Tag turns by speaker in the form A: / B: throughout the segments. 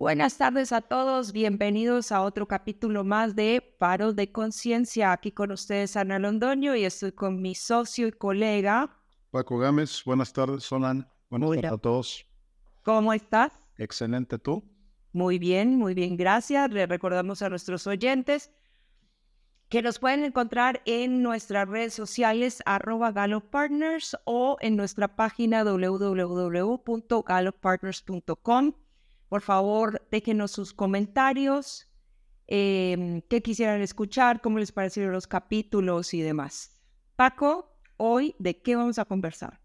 A: Buenas tardes a todos, bienvenidos a otro capítulo más de Paros de Conciencia. Aquí con ustedes Ana Londoño y estoy con mi socio y colega.
B: Paco Gámez, buenas tardes, Sonan. Buenas tardes a todos.
A: ¿Cómo estás?
B: Excelente, ¿tú?
A: Muy bien, muy bien, gracias. Le recordamos a nuestros oyentes que nos pueden encontrar en nuestras redes sociales arroba Partners o en nuestra página www.galloppartners.com. Por favor, déjenos sus comentarios, eh, qué quisieran escuchar, cómo les parecieron los capítulos y demás. Paco, hoy, ¿de qué vamos a conversar?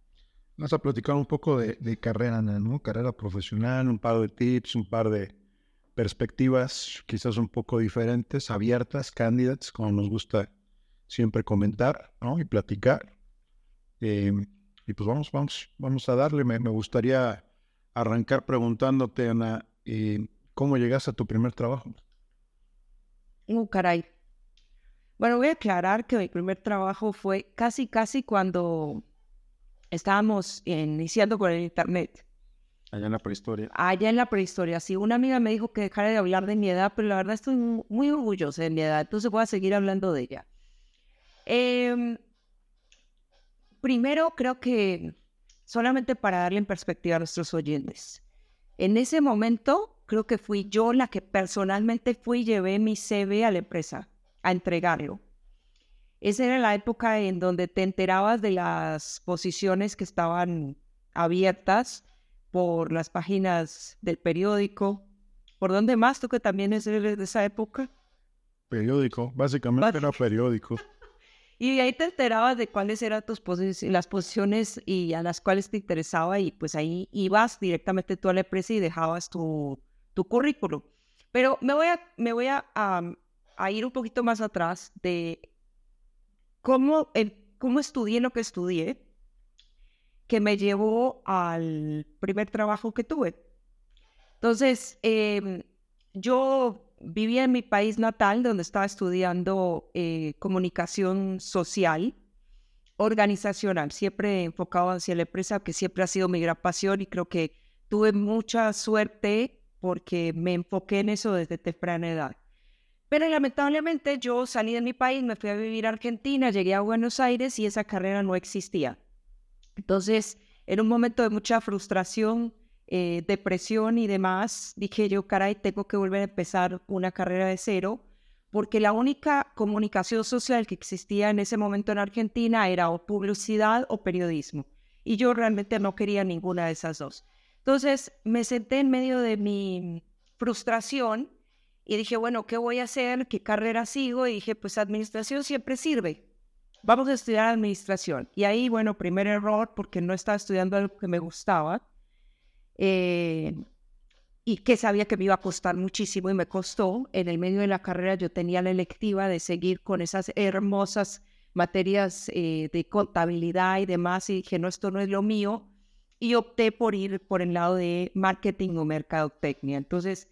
B: Vamos a platicar un poco de, carrera, ¿no? Carrera profesional, un par de tips, un par de perspectivas quizás un poco diferentes, abiertas, cándidas, como nos gusta siempre comentar ¿no? y platicar. Eh, y pues vamos, vamos, vamos a darle. Me, gustaría arrancar preguntándote, Ana, eh, ¿cómo llegaste a tu primer trabajo?
A: Uh, caray. Bueno, voy a aclarar que mi primer trabajo fue casi, casi cuando estábamos iniciando con el Internet.
B: Allá en la prehistoria.
A: Allá en la prehistoria, sí. Una amiga me dijo que dejara de hablar de mi edad, pero la verdad estoy muy orgullosa de mi edad, entonces voy a seguir hablando de ella. Em, primero, creo que solamente para darle en perspectiva a nuestros oyentes. En ese momento, creo que fui yo la que personalmente fui y llevé mi CV a la empresa a entregarlo. Esa era la época en donde te enterabas de las posiciones que estaban abiertas por las páginas del periódico. ¿Por dónde más? ¿Tú que también es de esa época?
B: Periódico, básicamente era periódico.
A: Y ahí te enterabas de cuáles eran tus posiciones, las posiciones y a las cuales te interesaba y pues ahí ibas directamente tú a la empresa y dejabas tu, tu currículum. Pero me voy, a, me voy a, a, ir un poquito más atrás de cómo, cómo estudié lo que estudié que me llevó al primer trabajo que tuve. Entonces, em, yo vivía en mi país natal, donde estaba estudiando eh, comunicación social, organizacional, siempre enfocado hacia la empresa, que siempre ha sido mi gran pasión y creo que tuve mucha suerte porque me enfoqué en eso desde temprana edad. Pero lamentablemente yo salí de mi país, me fui a vivir a Argentina, llegué a Buenos Aires y esa carrera no existía. Entonces, en un momento de mucha frustración, eh, depresión y demás, dije yo, caray, tengo que volver a empezar una carrera de cero, porque la única comunicación social que existía en ese momento en Argentina era o publicidad o periodismo. Y yo realmente no quería ninguna de esas dos. Entonces me senté en medio de mi frustración y dije, bueno, ¿qué voy a hacer? ¿Qué carrera sigo? Y dije, pues administración siempre sirve vamos a estudiar administración. Y ahí, bueno, primer error, porque no estaba estudiando algo que me gustaba eh, y que sabía que me iba a costar muchísimo y me costó. En el medio de la carrera yo tenía la electiva de seguir con esas hermosas materias eh, de contabilidad y demás y dije, no, esto no es lo mío. Y opté por ir por el lado de marketing o mercadotecnia. Entonces,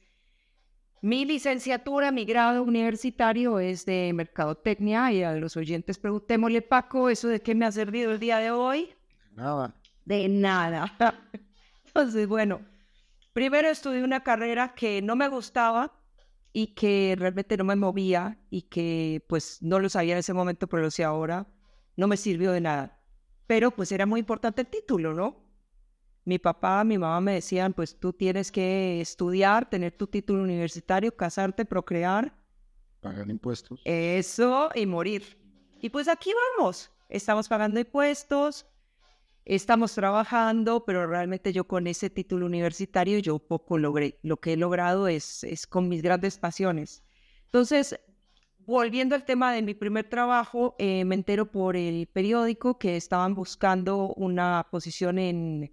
A: mi licenciatura, mi grado universitario es de mercadotecnia y a los oyentes preguntémosle, Paco, ¿eso de qué me ha servido el día de hoy?
B: Nada.
A: De nada. Entonces, bueno, primero estudié una carrera que no me gustaba y que realmente no me movía y que pues no lo sabía en ese momento, pero lo sé ahora, no me sirvió de nada. Pero pues era muy importante el título, ¿no? mi papá, mi mamá me decían, pues tú tienes que estudiar, tener tu título universitario, casarte, procrear.
B: Pagar impuestos.
A: Eso y morir. Y pues aquí vamos, estamos pagando impuestos, estamos trabajando, pero realmente yo con ese título universitario yo poco logré. Lo que he logrado es, es con mis grandes pasiones. Entonces, volviendo al tema de mi primer trabajo, eh, me entero por el periódico que estaban buscando una posición en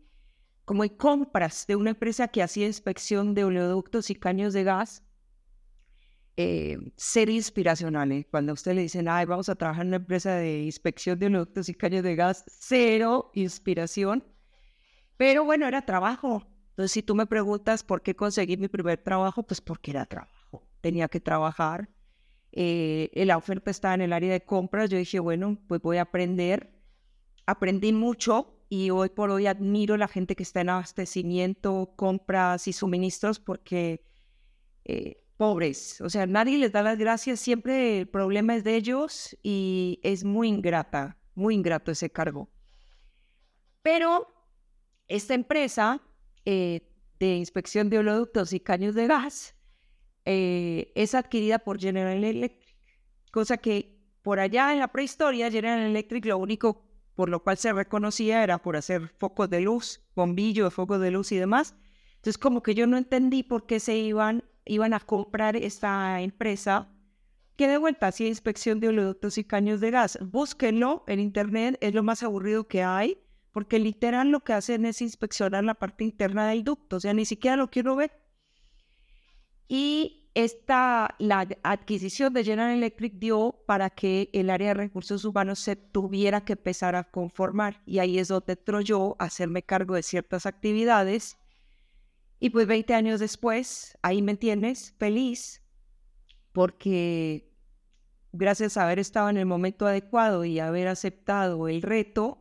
A: como hay compras de una empresa que hacía inspección de oleoductos y caños de gas, eh, ser inspiracionales. Cuando a usted le dicen, ay, vamos a trabajar en una empresa de inspección de oleoductos y caños de gas, cero inspiración. Pero bueno, era trabajo. Entonces, si tú me preguntas por qué conseguí mi primer trabajo, pues porque era trabajo. Tenía que trabajar. Eh, la oferta estaba en el área de compras. Yo dije, bueno, pues voy a aprender. Aprendí mucho y hoy por hoy admiro la gente que está en abastecimiento, compras y suministros porque eh, pobres. O sea, nadie les da las gracias, siempre el problema es de ellos y es muy ingrata, muy ingrato ese cargo. Pero esta empresa eh, de inspección de oleoductos y caños de gas eh, es adquirida por General Electric, cosa que por allá en la prehistoria General Electric lo único por lo cual se reconocía era por hacer focos de luz, bombillo de focos de luz y demás. Entonces como que yo no entendí por qué se iban, iban a comprar esta empresa que de vuelta hacía inspección de oleoductos y caños de gas. Búsquenlo en internet, es lo más aburrido que hay, porque literal lo que hacen es inspeccionar la parte interna del ducto, o sea, ni siquiera lo quiero ver. Y esta, la adquisición de General Electric dio para que el área de recursos humanos se tuviera que empezar a conformar. Y ahí es donde entró yo hacerme cargo de ciertas actividades. Y pues 20 años después, ahí me tienes, feliz, porque gracias a haber estado en el momento adecuado y haber aceptado el reto,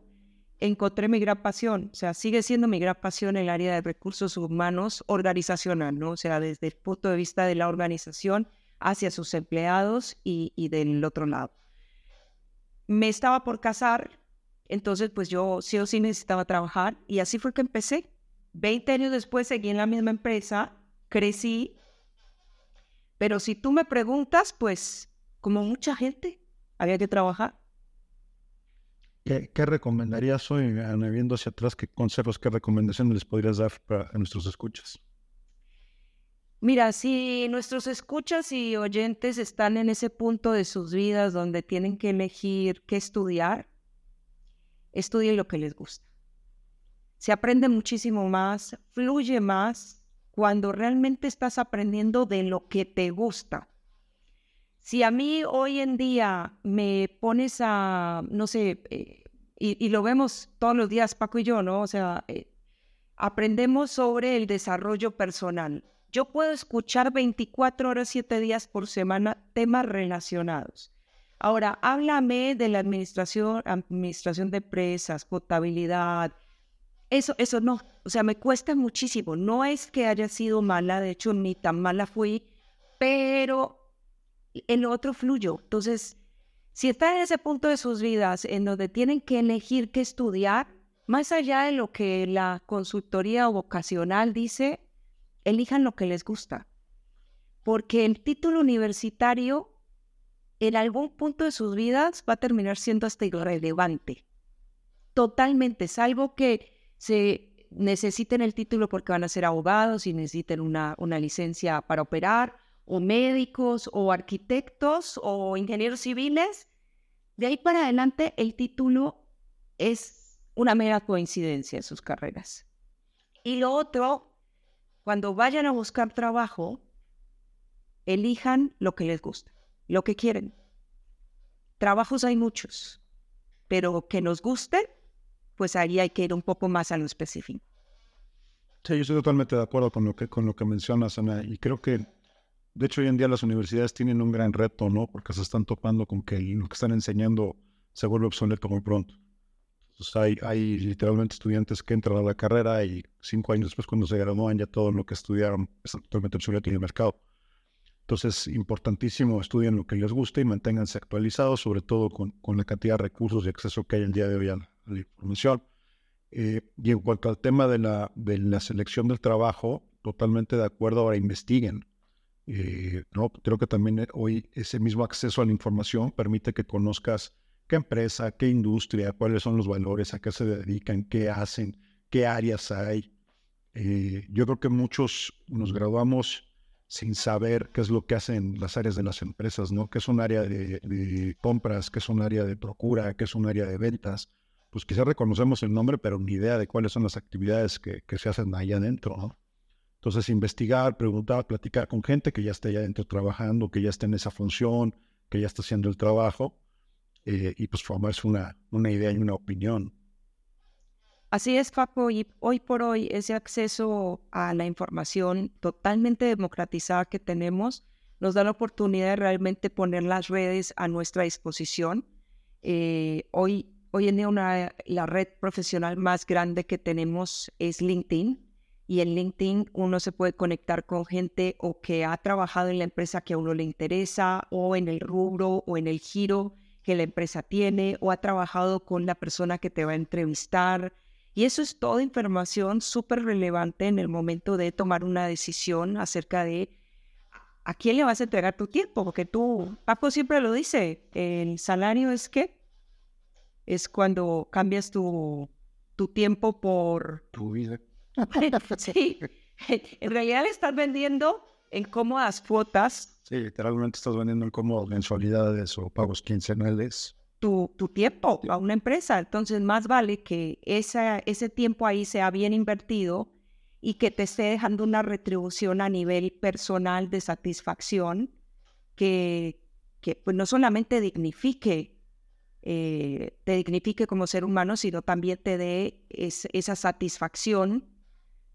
A: encontré mi gran pasión, o sea, sigue siendo mi gran pasión el área de recursos humanos organizacional, ¿no? O sea, desde el punto de vista de la organización hacia sus empleados y, del otro lado. Me estaba por casar, entonces pues yo sí o sí necesitaba trabajar y así fue que empecé. Veinte años después seguí en la misma empresa, crecí, pero si tú me preguntas, pues como mucha gente, había que trabajar.
B: ¿Qué, recomendarías hoy, viendo hacia atrás, qué consejos, qué recomendaciones les podrías dar para, a nuestros escuchas?
A: Mira, si nuestros escuchas y oyentes están en ese punto de sus vidas donde tienen que elegir qué estudiar, estudien lo que les gusta. Se aprende muchísimo más, fluye más cuando realmente estás aprendiendo de lo que te gusta. Si a mí hoy en día me pones a, no sé, eh, y, lo vemos todos los días, Paco y yo, ¿no? O sea, eh, aprendemos sobre el desarrollo personal. Yo puedo escuchar 24 horas, 7 días por semana temas relacionados. Ahora, háblame de la administración, administración de empresas, contabilidad. Eso, eso no. O sea, me cuesta muchísimo. No es que haya sido mala, de hecho, ni tan mala fui, pero el otro fluyó. Entonces, si están en ese punto de sus vidas en donde tienen que elegir qué estudiar, más allá de lo que la consultoría vocacional dice, elijan lo que les gusta. Porque el título universitario en algún punto de sus vidas va a terminar siendo hasta irrelevante. Totalmente, salvo que se necesiten el título porque van a ser abogados y necesiten una, una licencia para operar o médicos o arquitectos o ingenieros civiles, de ahí para adelante el título es una mera coincidencia en sus carreras. Y lo otro, cuando vayan a buscar trabajo, elijan lo que les gusta, lo que quieren. Trabajos hay muchos, pero que nos guste, pues ahí hay que ir un poco más a lo específico.
B: Sí, yo estoy totalmente de acuerdo con lo que, con lo que mencionas, Ana, y creo que de hecho, hoy en día las universidades tienen un gran reto, ¿no? Porque se están topando con que lo que están enseñando se vuelve obsoleto muy pronto. Entonces hay, hay literalmente estudiantes que entran a la carrera y cinco años después cuando se gradúan ya todo lo que estudiaron está totalmente obsoleto en el mercado. Entonces, importantísimo, estudien lo que les guste y manténganse actualizados, sobre todo con, con la cantidad de recursos y acceso que hay el día de hoy a la, información. Eh, y en cuanto al tema de la, de la selección del trabajo, totalmente de acuerdo, ahora investiguen. Eh, no, creo que también eh, hoy ese mismo acceso a la información permite que conozcas qué empresa, qué industria, cuáles son los valores, a qué se dedican, qué hacen, qué áreas hay. Eh, yo creo que muchos nos graduamos sin saber qué es lo que hacen las áreas de las empresas, ¿no? ¿Qué es un área de, compras? ¿Qué es un área de procura? ¿Qué es un área de ventas? Pues quizás reconocemos el nombre, pero ni idea de cuáles son las actividades que, que se hacen ahí adentro, ¿no? Entonces, investigar, preguntar, platicar con gente que ya esté allá adentro trabajando, que ya esté en esa función, que ya está haciendo el trabajo, eh, y pues formarse una, una idea y una opinión.
A: Así es, Paco, y hoy por hoy ese acceso a la información totalmente democratizada que tenemos nos da la oportunidad de realmente poner las redes a nuestra disposición. Eh, hoy, hoy en día una, la red profesional más grande que tenemos es LinkedIn y en LinkedIn uno se puede conectar con gente o que ha trabajado en la empresa que a uno le interesa o en el rubro o en el giro que la empresa tiene o ha trabajado con la persona que te va a entrevistar. Y eso es toda información súper relevante en el momento de tomar una decisión acerca de a quién le vas a entregar tu tiempo, porque tú, Paco siempre lo dice, el salario es que es cuando cambias tu, tu tiempo por...
B: Tu vida.
A: sí, en realidad le estás vendiendo en cómodas cuotas.
B: Sí, literalmente estás vendiendo en cómodas mensualidades o pagos quincenales.
A: Tu, tu tiempo a una empresa. Entonces, más vale que esa, ese tiempo ahí sea bien invertido y que te esté dejando una retribución a nivel personal de satisfacción que, que pues no solamente dignifique, eh, te dignifique como ser humano, sino también te dé esa satisfacción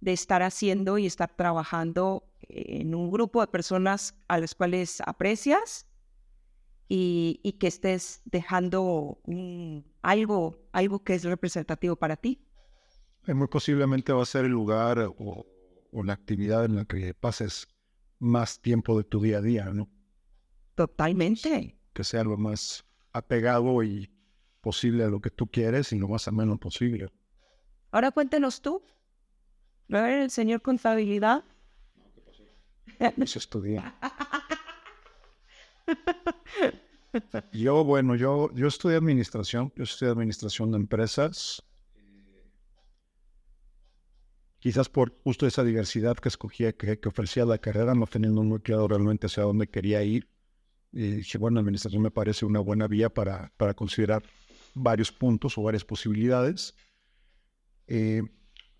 A: de estar haciendo y estar trabajando en un grupo de personas a las cuales aprecias y, que estés dejando algo, algo que es representativo para ti.
B: Muy posiblemente va a ser el lugar o, la actividad en la que pases más tiempo de tu día a día, ¿no?
A: Totalmente.
B: Que sea lo más apegado y posible a lo que tú quieres y lo más ameno posible.
A: Ahora cuéntenos tú, a ver, el señor contabilidad.
B: No se estudia. Yo, bueno, yo, yo estudié administración, yo estudié administración de empresas. Quizás por justo esa diversidad que escogía, que, ofrecía la carrera, no teniendo muy claro realmente hacia dónde quería ir. Y dije, bueno, administración me parece una buena vía para, para considerar varios puntos o varias posibilidades. Eh,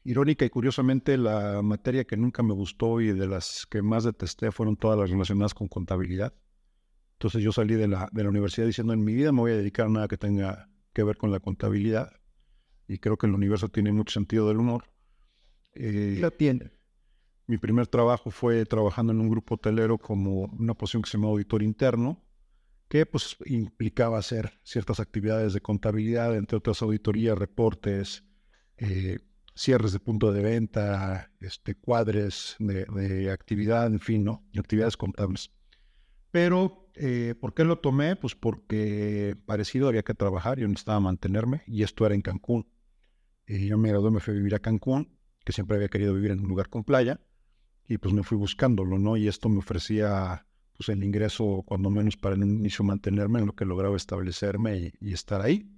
B: Irónica y curiosamente, la materia que nunca me gustó y de las que más detesté fueron todas las relacionadas con contabilidad. Entonces yo salí de la, de la universidad diciendo, en mi vida me voy a dedicar a nada que tenga que ver con la contabilidad. Y creo que el universo tiene mucho sentido del humor.
A: Eh, Lo tiene.
B: Mi primer trabajo fue trabajando en un grupo hotelero como una posición que se llama auditor interno, que pues implicaba hacer ciertas actividades de contabilidad, entre otras auditorías, reportes, eh, cierres de punto de venta, este, cuadres de, actividad, en fin, ¿no? Actividades contables. Pero, eh, ¿por qué lo tomé? Pues porque parecido había que trabajar, yo necesitaba mantenerme y esto era en Cancún. Y yo me gradué, me fui a vivir a Cancún, que siempre había querido vivir en un lugar con playa, y pues me fui buscándolo, ¿no? Y esto me ofrecía pues el ingreso, cuando menos para en un inicio mantenerme en lo que lograba establecerme y, y estar ahí.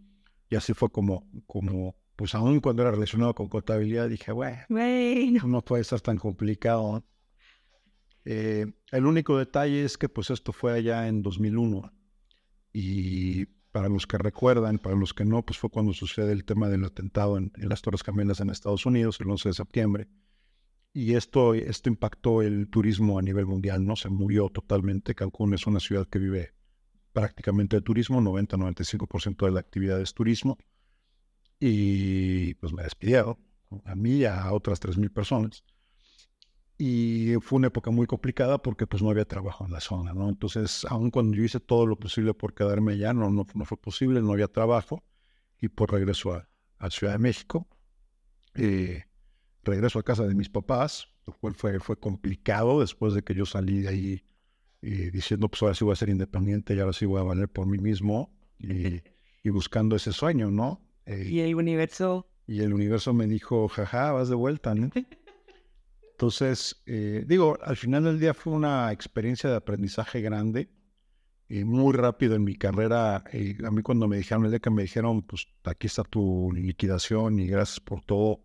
B: Y así fue como, como pues aún cuando era relacionado con contabilidad, dije, bueno, no puede estar tan complicado. Eh, el único detalle es que pues esto fue allá en 2001 y para los que recuerdan, para los que no, pues fue cuando sucede el tema del atentado en, las Torres Gemelas en Estados Unidos el 11 de septiembre. Y esto, esto impactó el turismo a nivel mundial, ¿no? Se murió totalmente. Cancún es una ciudad que vive prácticamente de turismo, 90-95% de la actividad es turismo y pues me despidieron, a mí y a otras 3.000 personas. Y fue una época muy complicada porque pues no había trabajo en la zona, ¿no? Entonces, aun cuando yo hice todo lo posible por quedarme allá, no, no, fue posible, no había trabajo. Y por pues, regreso a, a Ciudad de México. Eh, regreso a casa de mis papás, lo cual fue, fue complicado después de que yo salí de ahí eh, diciendo, pues ahora sí voy a ser independiente y ahora sí voy a valer por mí mismo y, y buscando ese sueño, ¿no?
A: y el universo.
B: Y el universo me dijo, jaja, vas de vuelta, ¿no? Entonces, eh, digo, al final del día fue una experiencia de aprendizaje grande, y muy rápido en mi carrera. Eh, a mí cuando me dijeron, el día que me dijeron, pues aquí está tu liquidación y gracias por todo,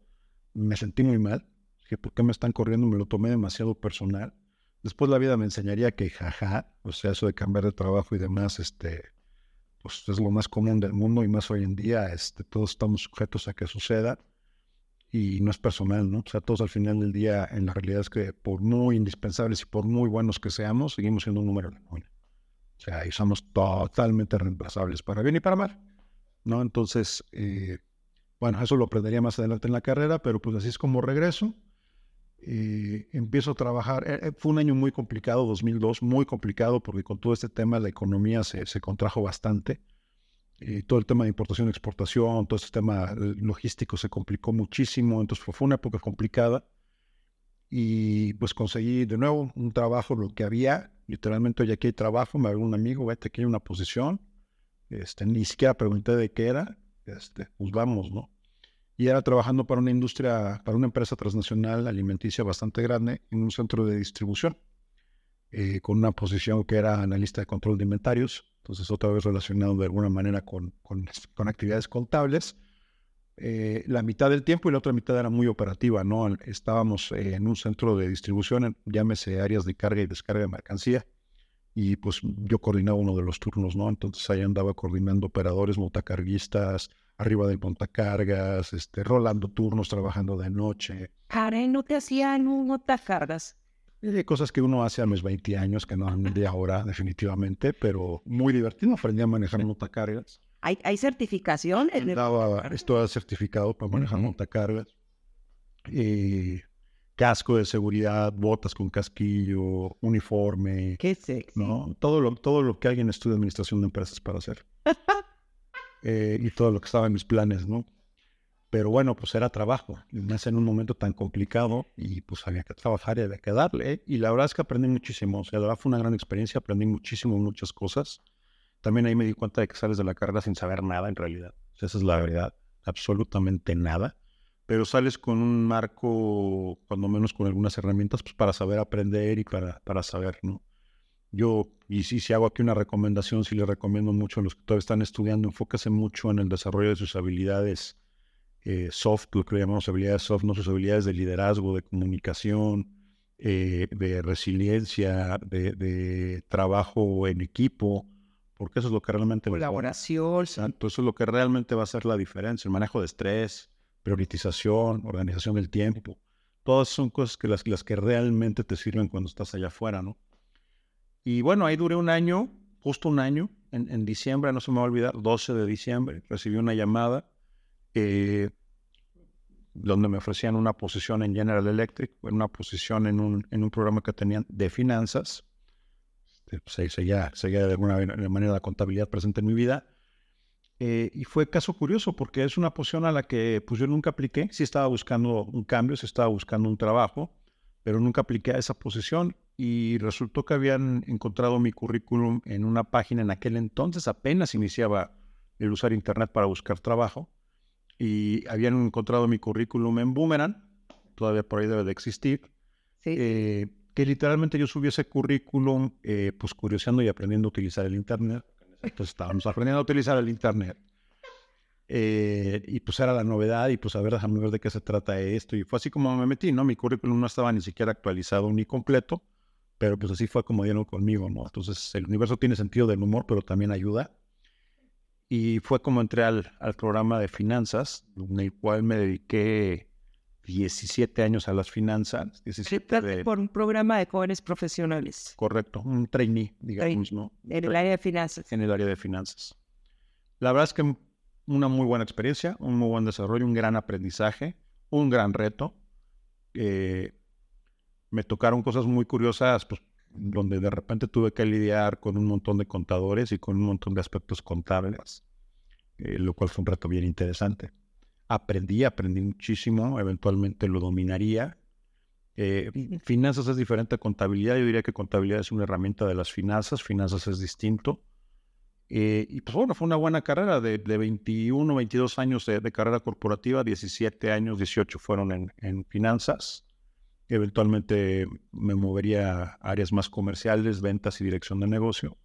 B: me sentí muy mal. Dije, ¿por qué me están corriendo? Me lo tomé demasiado personal. Después la vida me enseñaría que, jaja, o sea, eso de cambiar de trabajo y demás, este, pues es lo más común del mundo y más hoy en día, este, todos estamos sujetos a que suceda y no es personal, ¿no? O sea, todos al final del día, en la realidad es que por muy indispensables y por muy buenos que seamos, seguimos siendo un número de la O sea, y somos totalmente reemplazables para bien y para mal, ¿no? Entonces, eh, bueno, eso lo aprendería más adelante en la carrera, pero pues así es como regreso. Eh, empiezo a trabajar. Eh, eh, fue un año muy complicado, 2002, muy complicado, porque con todo este tema la economía se, se contrajo bastante. todo el tema de importación exportación, todo este tema logístico se complicó muchísimo. Entonces fue, una época complicada. y pues conseguí de nuevo un trabajo, lo que había, literalmente hoy aquí hay trabajo, me habló un amigo, vete aquí hay una posición, este, ni siquiera pregunté de qué era, este, pues vamos, ¿no? Y era trabajando para una industria, para una empresa transnacional alimenticia bastante grande en un centro de distribución, eh, con una posición que era analista de control de inventarios, entonces otra vez relacionado de alguna manera con, con, con actividades contables eh, la mitad del tiempo y la otra mitad era muy operativa, ¿no? Estábamos eh, en un centro de distribución, llámese áreas de carga y descarga de mercancía, y pues yo coordinaba uno de los turnos, ¿no? Entonces ahí andaba coordinando operadores, montacarguistas, arriba del montacargas, este, rolando turnos, trabajando de noche.
A: Karen, ¿no te hacían un montacargas?
B: Eh, cosas que uno hace a mis 20 años, que no de ahora definitivamente, pero muy divertido. Aprendí a manejar montacargas.
A: ¿Hay, hay certificación?
B: Estaba, estaba certificado para manejar montacargas. Eh, casco de seguridad, botas con casquillo, uniforme.
A: Qué sexy.
B: ¿no? Todo, lo, todo lo que alguien estudia administración de empresas para hacer. Eh, y todo lo que estaba en mis planes, ¿no? Pero bueno, pues era trabajo. Me hace en un momento tan complicado y pues había que trabajar y había que darle. ¿eh? Y la verdad es que aprendí muchísimo. O sea, la verdad fue una gran experiencia. Aprendí muchísimo, muchas cosas también ahí me di cuenta de que sales de la carrera sin saber nada en realidad. esa es la verdad, absolutamente nada. Pero sales con un marco, cuando menos con algunas herramientas, pues para saber aprender y para, para saber, ¿no? Yo, y si, si hago aquí una recomendación, sí le recomiendo mucho a los que todavía están estudiando, enfóquese mucho en el desarrollo de sus habilidades eh, soft, lo que llamamos habilidades soft, no sus habilidades de liderazgo, de comunicación, eh, de resiliencia, de, de, trabajo en equipo, porque eso es lo que realmente...
A: Colaboración.
B: Exacto, eso es lo que realmente va a hacer la diferencia, el manejo de estrés, priorización, organización del tiempo. Todas son cosas que las, las que realmente te sirven cuando estás allá afuera, ¿no? Y bueno, ahí duré un año, justo un año, en, diciembre, no se me va a olvidar, 12 de diciembre, recibí una llamada eh, donde me ofrecían una posición en General Electric, una posición en un, en un programa que tenían de finanzas este, pues, seguía, seguía de alguna manera la contabilidad presente en mi vida. Eh, y fue caso curioso porque es una posición a la que pues yo nunca apliqué. Sí estaba buscando un cambio, sí estaba buscando un trabajo, pero nunca apliqué a esa posición y resultó que habían encontrado mi currículum en una página en aquel entonces, apenas iniciaba el usar internet para buscar trabajo y habían encontrado mi currículum en Boomerang, todavía por ahí debe de existir. Sí. Eh, que literalmente yo subí ese currículum, eh, pues curioseando y aprendiendo a utilizar el Internet. Entonces estábamos aprendiendo a utilizar el Internet. Eh, y pues era la novedad y pues a ver, déjame ver de qué se trata esto. Y fue así como me metí, ¿no? Mi currículum no estaba ni siquiera actualizado ni completo, pero pues así fue como dieron conmigo, ¿no? Entonces el universo tiene sentido del humor, pero también ayuda. Y fue como entré al, al programa de finanzas, en el cual me dediqué 17 años a las finanzas.
A: 17 Por un programa de jóvenes profesionales.
B: Correcto, un trainee, digamos, ¿no?
A: En el área de finanzas.
B: En el área de finanzas. La verdad es que una muy buena experiencia, un muy buen desarrollo, un gran aprendizaje, un gran reto. Eh, me tocaron cosas muy curiosas, pues, donde de repente tuve que lidiar con un montón de contadores y con un montón de aspectos contables, eh, lo cual fue un reto bien interesante aprendí, aprendí muchísimo, eventualmente lo dominaría. Eh, finanzas es diferente a contabilidad, yo diría que contabilidad es una herramienta de las finanzas, finanzas es distinto. Eh, y pues bueno, fue una buena carrera de, 21, 22 años de, carrera corporativa, 17 años, 18 fueron en, en, finanzas. Eventualmente me movería a áreas más comerciales, ventas y dirección de negocio.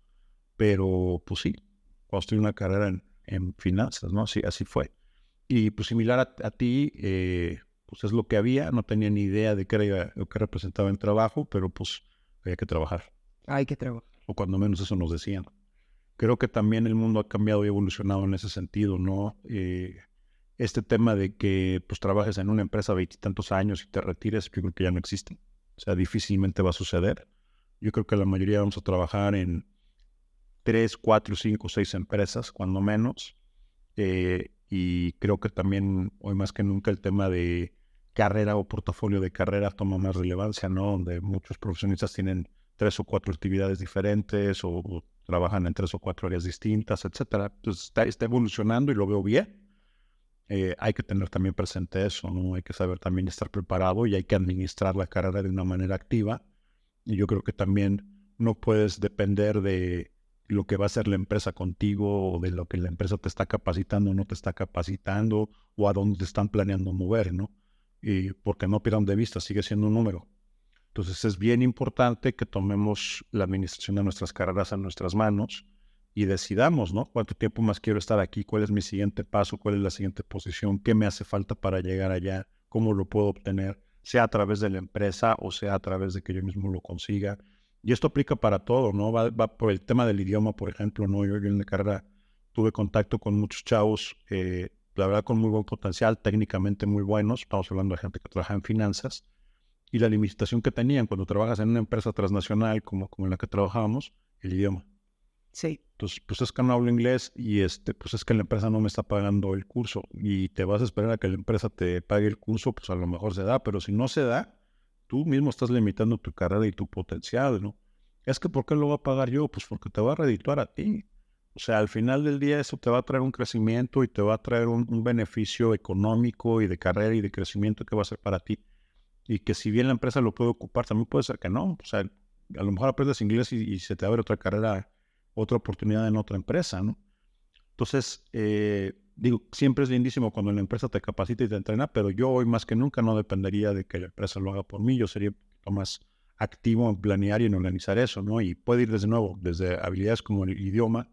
B: Pero pues sí, construí una carrera en, en finanzas, ¿no? Así, así fue. Y pues similar a, ti, eh, pues es lo que había, no tenía ni idea de qué era lo que representaba el trabajo, pero pues había que trabajar.
A: Hay que trabajar.
B: O cuando menos eso nos decían. Creo que también el mundo ha cambiado y evolucionado en ese sentido, ¿no? Eh, este tema de que pues trabajes en una empresa veintitantos años y te retires, yo creo que ya no existe. O sea, difícilmente va a suceder. Yo creo que la mayoría vamos a trabajar en tres, cuatro, cinco, seis empresas, cuando menos. Eh, y creo que también hoy más que nunca el tema de carrera o portafolio de carrera toma más relevancia, ¿no? Donde muchos profesionistas tienen tres o cuatro actividades diferentes o, trabajan en tres o cuatro áreas distintas, etcétera. Entonces está, está, evolucionando y lo veo bien. eh, hay que tener también presente eso, ¿no? Hay que saber también estar preparado y hay que administrar la carrera de una manera activa. Y yo creo que también no puedes depender de lo que va a hacer la empresa contigo o de lo que la empresa te está capacitando o no te está capacitando o a dónde te están planeando mover, ¿no? Y porque no pierdan de vista, sigue siendo un número. Entonces es bien importante que tomemos la administración de nuestras carreras en nuestras manos y decidamos, ¿no? ¿Cuánto tiempo más quiero estar aquí? ¿Cuál es mi siguiente paso? ¿Cuál es la siguiente posición? ¿Qué me hace falta para llegar allá? ¿Cómo lo puedo obtener? Sea a través de la empresa o sea a través de que yo mismo lo consiga. Y esto aplica para todo, ¿no? Va, por el tema del idioma, por ejemplo, ¿no? Yo, en la carrera tuve contacto con muchos chavos, eh, la verdad con muy buen potencial, técnicamente muy buenos. Estamos hablando de gente que trabaja en finanzas. Y la limitación que tenían cuando trabajas en una empresa transnacional como, como en la que trabajábamos, el idioma.
A: Sí.
B: Entonces, pues es que no hablo inglés y este, pues es que la empresa no me está pagando el curso y te vas a esperar a que la empresa te pague el curso, pues a lo mejor se da, pero si no se da, tú mismo estás limitando tu carrera y tu potencial, ¿no? Es que ¿por qué lo va a pagar yo? Pues porque te va a redituar a ti. O sea, al final del día eso te va a traer un crecimiento y te va a traer un, beneficio económico y de carrera y de crecimiento que va a ser para ti. Y que si bien la empresa lo puede ocupar, también puede ser que no. O sea, a lo mejor aprendes inglés y, y se te abre otra carrera otra oportunidad en otra empresa, ¿no? Entonces, eh, digo, siempre es lindísimo cuando la empresa te capacita y te entrena, pero yo hoy más que nunca no dependería de que la empresa lo haga por mí, yo sería más activo en planear y en organizar eso, ¿no? Y puede ir desde nuevo, desde habilidades como el idioma,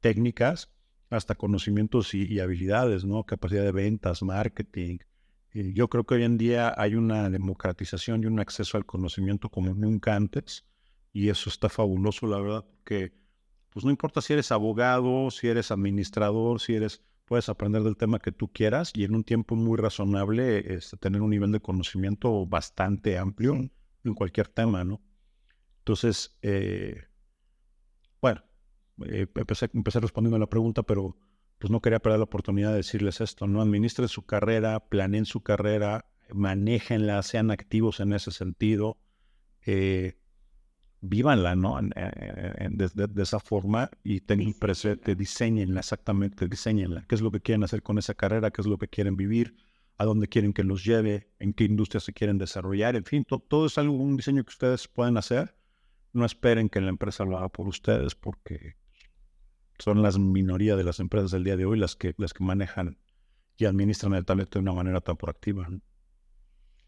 B: técnicas, hasta conocimientos y, habilidades, ¿no? Capacidad de ventas, marketing. Y yo creo que hoy en día hay una democratización y un acceso al conocimiento como nunca antes, y eso está fabuloso, la verdad, porque pues no importa si eres abogado, si eres administrador, si eres, puedes aprender del tema que tú quieras y en un tiempo muy razonable este, tener un nivel de conocimiento bastante amplio en cualquier tema, ¿no? Entonces, eh, bueno, eh, empecé, empecé, respondiendo a la pregunta, pero pues no quería perder la oportunidad de decirles esto, ¿no? Administren su carrera, planeen su carrera, manéjenla, sean activos en ese sentido. Eh, vívanla, ¿no? de, esa forma y tengan presente, diseñenla exactamente, diseñenla. ¿Qué es lo que quieren hacer con esa carrera? ¿Qué es lo que quieren vivir? ¿A dónde quieren que los lleve? ¿En qué industria se quieren desarrollar? En fin, todo es algo, un diseño que ustedes pueden hacer. No esperen que la empresa lo haga por ustedes porque son las minoría de las empresas del día de hoy las que, las que manejan y administran el talento de una manera tan proactiva.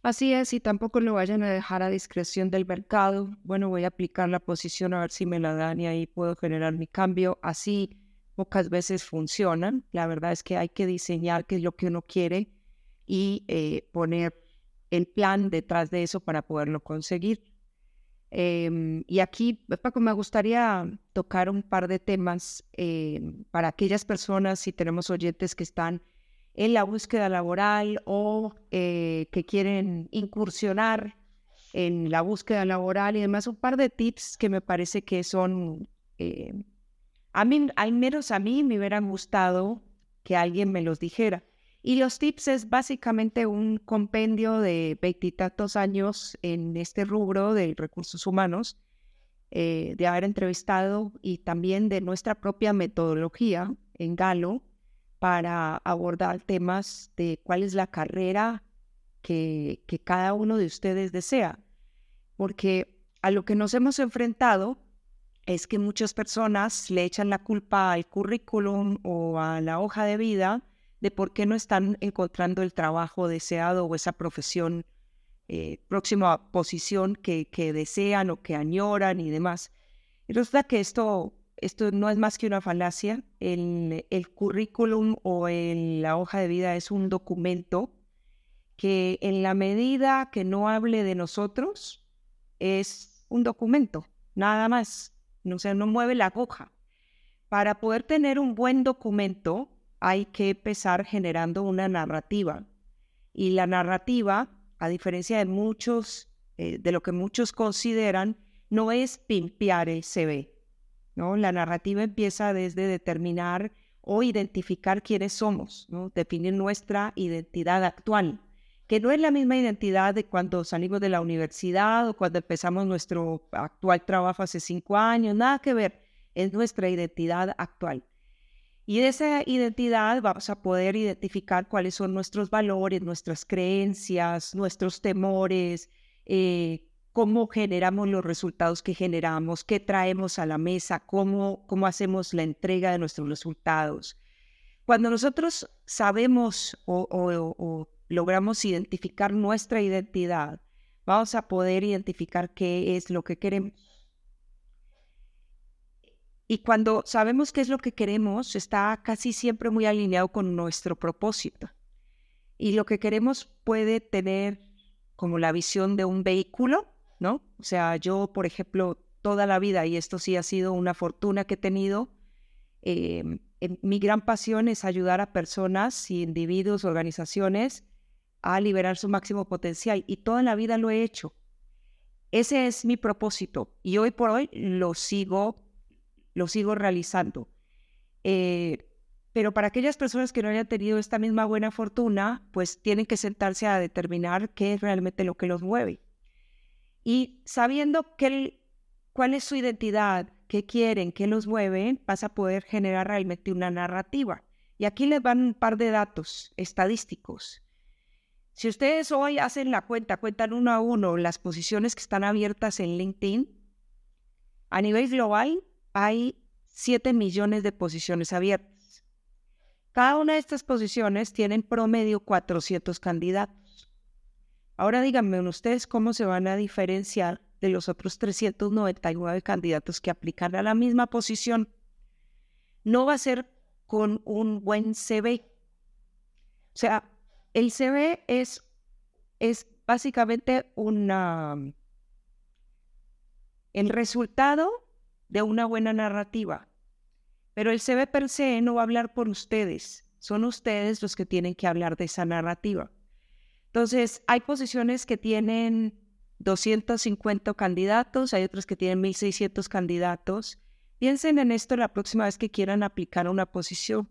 A: Así es, y tampoco lo vayan a dejar a discreción del mercado. Bueno, voy a aplicar la posición a ver si me la dan y ahí puedo generar mi cambio. Así pocas veces funcionan. La verdad es que hay que diseñar qué es lo que uno quiere y eh, poner el plan detrás de eso para poderlo conseguir. Em, y aquí, Paco, me gustaría tocar un par de temas em, para aquellas personas, si tenemos oyentes que están en la búsqueda laboral o eh, que quieren incursionar en la búsqueda laboral y demás, un par de tips que me parece que son, eh, a mí, al menos a mí me hubieran gustado que alguien me los dijera. Y los tips es básicamente un compendio de veintitantos años en este rubro de recursos humanos, eh, de haber entrevistado y también de nuestra propia metodología en Galo, para abordar temas de cuál es la carrera que, cada uno de ustedes desea. Porque a lo que nos hemos enfrentado es que muchas personas le echan la culpa al currículum o a la hoja de vida de por qué no están encontrando el trabajo deseado o esa profesión, eh, próxima posición que, que, desean o que añoran y demás. Y resulta que esto esto no es más que una falacia. El, el currículum o la hoja de vida es un documento que en la medida que no hable de nosotros, es un documento, nada más. O sea, no mueve la hoja. Para poder tener un buen documento, hay que empezar generando una narrativa. Y la narrativa, a diferencia de muchos, eh, de lo que muchos consideran, no es pimpear el CV ¿no? La narrativa empieza desde determinar o identificar quiénes somos, definir nuestra identidad actual, que no es la misma identidad de cuando salimos de la universidad o cuando empezamos nuestro actual trabajo hace cinco años, nada que ver, es nuestra identidad actual. Y de esa identidad vamos a poder identificar cuáles son nuestros valores, nuestras creencias, nuestros temores, eh, cómo generamos los resultados que generamos, qué traemos a la mesa, cómo, cómo hacemos la entrega de nuestros resultados. Cuando nosotros sabemos o logramos identificar nuestra identidad, vamos a poder identificar qué es lo que queremos. Y cuando sabemos qué es lo que queremos, está casi siempre muy alineado con nuestro propósito. Y lo que queremos puede tener como la visión de un vehículo, ¿no? O sea, yo, por ejemplo, toda la vida, y esto sí ha sido una fortuna que he tenido, em, mi gran pasión es ayudar a personas, individuos, organizaciones a liberar su máximo potencial y toda la vida lo he hecho. Ese es mi propósito y hoy por hoy lo sigo, lo sigo realizando. Eh, pero para aquellas personas que no hayan tenido esta misma buena fortuna, pues tienen que sentarse a determinar qué es realmente lo que los mueve. Y sabiendo que cuál es su identidad, qué quieren, qué los mueve, vas a poder generar realmente una narrativa. Y aquí les van un par de datos estadísticos. Si ustedes hoy hacen la cuenta, cuentan uno a uno las posiciones que están abiertas en LinkedIn, a nivel global hay 7 millones de posiciones abiertas. Cada una de estas posiciones tienen promedio 400 candidatos. Ahora díganme ustedes cómo se van a diferenciar de los otros 399 candidatos que aplican a la misma posición. No va a ser con un buen CV. O sea, el CV es, es básicamente una, el resultado de una buena narrativa. Pero el CV per se no va a hablar por ustedes. Son ustedes los que tienen que hablar de esa narrativa. Entonces, hay posiciones que tienen 250 candidatos, hay otras que tienen 1.600 candidatos. Piensen en esto la próxima vez que quieran aplicar una posición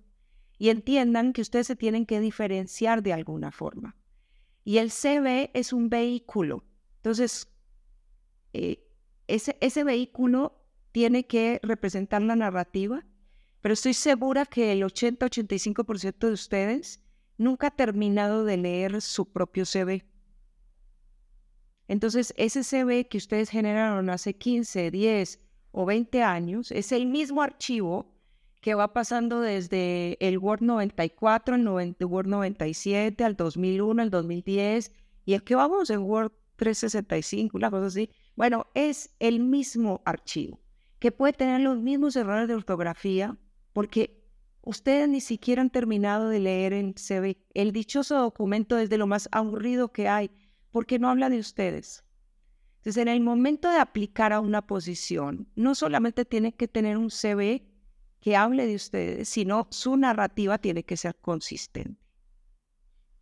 A: y entiendan que ustedes se tienen que diferenciar de alguna forma. Y el CV es un vehículo. Entonces, eh, ese, ese vehículo tiene que representar la narrativa, pero estoy segura que el 80-85% de ustedes nunca ha terminado de leer su propio CV. Entonces, ese CV que ustedes generaron hace 15, 10 o 20 años es el mismo archivo que va pasando desde el Word 94, el, Word 97, al 2001, al 2010, y es que vamos en Word 365, una cosa así. Bueno, es el mismo archivo, que puede tener los mismos errores de ortografía, porque ustedes ni siquiera han terminado de leer en CV. El dichoso documento es de lo más aburrido que hay, porque no habla de ustedes. Entonces, en el momento de aplicar a una posición, no solamente tiene que tener un CV que hable de ustedes, sino su narrativa tiene que ser consistente.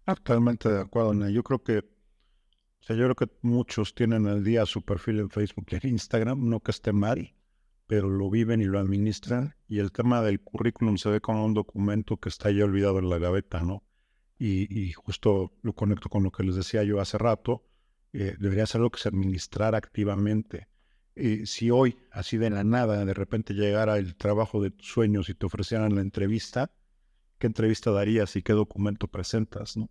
B: Totalmente de acuerdo, Ana. Yo creo que, o sea, yo creo que muchos tienen al día su perfil en Facebook y en Instagram, no que esté mal, pero lo viven y lo administran. Y el tema del currículum se ve como un documento que está ya olvidado en la gaveta, ¿no? Y, justo lo conecto con lo que les decía yo hace rato, eh, debería ser algo que se administrara activamente. Si hoy, así de la nada, de repente llegara el trabajo de tus sueños y te ofrecieran la entrevista, ¿qué entrevista darías y qué documento presentas? ¿no?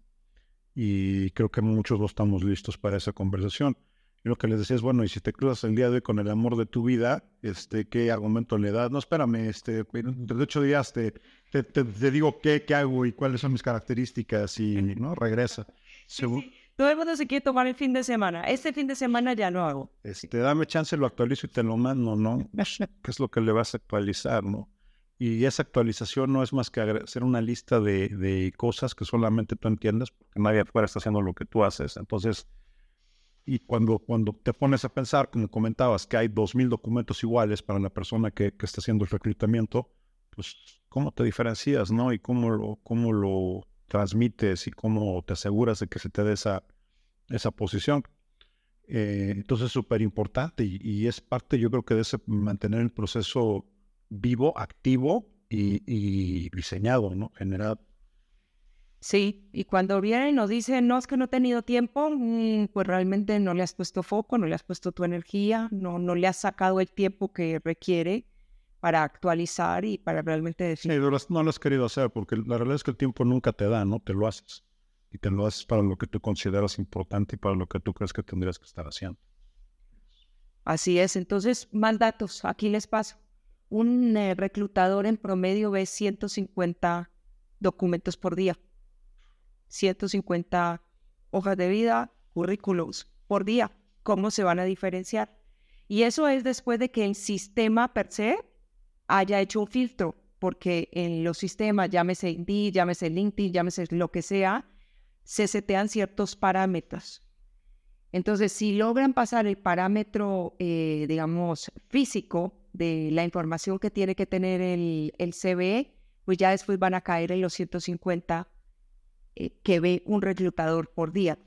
B: Y creo que muchos no estamos listos para esa conversación. Y lo que les decía es, bueno, y si te cruzas el día de hoy con el amor de tu vida, este, ¿qué argumento le das? No, espérame, este, de hecho días te, te, digo qué, qué hago y cuáles son mis características y, ¿no? Regresa.
A: Todo el mundo se quiere tomar el fin de semana. Este fin de semana ya no hago.
B: Este, dame chance, lo actualizo y te lo mando, ¿no? ¿Qué es lo que le vas a actualizar, no? Y esa actualización no es más que hacer una lista de, de cosas que solamente tú entiendes, porque nadie afuera está haciendo lo que tú haces. Entonces, y cuando, cuando te pones a pensar, como comentabas, que hay dos mil documentos iguales para la persona que, está haciendo el reclutamiento, pues, ¿cómo te diferencias, no? Y cómo lo, cómo lo transmites y cómo te aseguras de que se te dé esa, esa posición. Eh, entonces es súper importante y, es parte, yo creo que de ese mantener el proceso vivo, activo y, diseñado, ¿no? Generado.
A: Sí, y cuando vienen y nos dicen, no, es que no he tenido tiempo, mm, pues realmente no le has puesto foco, no le has puesto tu energía, no, no le has sacado el tiempo que requiere para actualizar y para realmente decir.
B: Sí, no lo has querido hacer porque la realidad es que el tiempo nunca te da, ¿no? Te lo haces. Y te lo haces para lo que tú consideras importante y para lo que tú crees que tendrías que estar haciendo.
A: Así es. Entonces, más datos. Aquí les paso. Un eh, reclutador en promedio ve 150 documentos por día. 150 hojas de vida, currículos por día. ¿Cómo se van a diferenciar? Y eso es después de que el sistema per se haya hecho un filtro, porque en los sistemas, llámese Indeed, llámese LinkedIn, llámese lo que sea, se setean ciertos parámetros. Entonces, si logran pasar el parámetro, eh, digamos, físico de la información que tiene que tener el, el CBE, pues ya después van a caer en los 150 eh, que ve un reclutador por día.